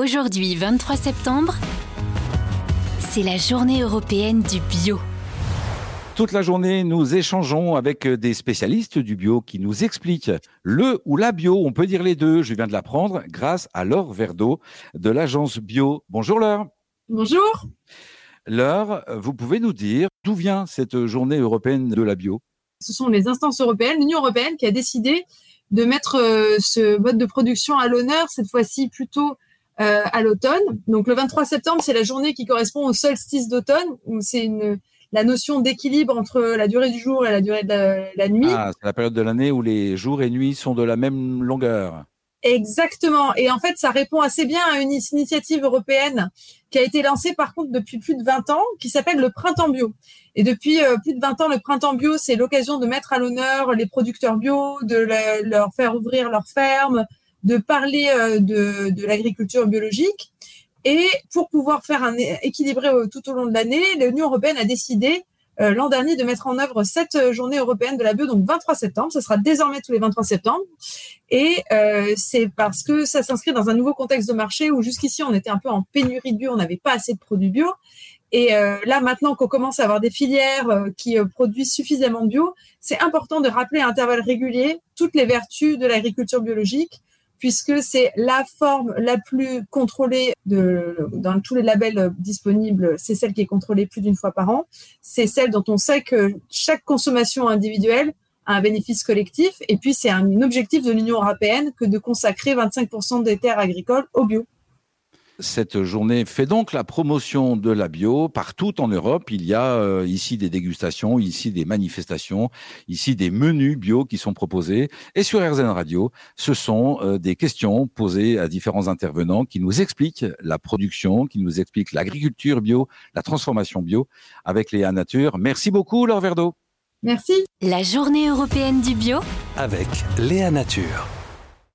Aujourd'hui, 23 septembre, c'est la journée européenne du bio. Toute la journée, nous échangeons avec des spécialistes du bio qui nous expliquent le ou la bio, on peut dire les deux, je viens de l'apprendre, grâce à Laure Verdeau de l'agence bio. Bonjour Laure. Bonjour. Laure, vous pouvez nous dire d'où vient cette journée européenne de la bio? Ce sont les instances européennes, l'Union européenne qui a décidé de mettre euh, ce mode de production à l'honneur, cette fois-ci plutôt euh, à l'automne. Donc le 23 septembre, c'est la journée qui correspond au solstice d'automne, où c'est une la notion d'équilibre entre la durée du jour et la durée de la, nuit. Ah, c'est la période de l'année où les jours et nuits sont de la même longueur. Exactement. Et en fait, ça répond assez bien à une initiative européenne qui a été lancée par contre depuis plus de 20 ans, qui s'appelle le Printemps bio. Et depuis euh, plus de 20 ans, le Printemps bio, c'est l'occasion de mettre à l'honneur les producteurs bio, de leur faire ouvrir leurs fermes, de parler euh, de, de l'agriculture biologique. Et pour pouvoir faire un équilibré tout au long de l'année, l'Union européenne a décidé euh, l'an dernier de mettre en œuvre cette journée européenne de la bio, donc 23 septembre. Ce sera désormais tous les 23 septembre. Et euh, c'est parce que ça s'inscrit dans un nouveau contexte de marché où jusqu'ici on était un peu en pénurie de bio, on n'avait pas assez de produits bio. Et euh, là, maintenant qu'on commence à avoir des filières euh, qui euh, produisent suffisamment de bio, c'est important de rappeler à intervalles réguliers toutes les vertus de l'agriculture biologique puisque c'est la forme la plus contrôlée de, dans tous les labels disponibles, c'est celle qui est contrôlée plus d'une fois par an. C'est celle dont on sait que chaque consommation individuelle a un bénéfice collectif. Et puis, c'est un objectif de l'Union européenne que de consacrer 25% des terres agricoles au bio. Cette journée fait donc la promotion de la bio partout en Europe. Il y a euh, ici des dégustations, ici des manifestations, ici des menus bio qui sont proposés. Et sur RZN Radio, ce sont euh, des questions posées à différents intervenants qui nous expliquent la production, qui nous expliquent l'agriculture bio, la transformation bio avec Léa Nature. Merci beaucoup, Laure Verdeau. Merci. La journée européenne du bio avec Léa Nature.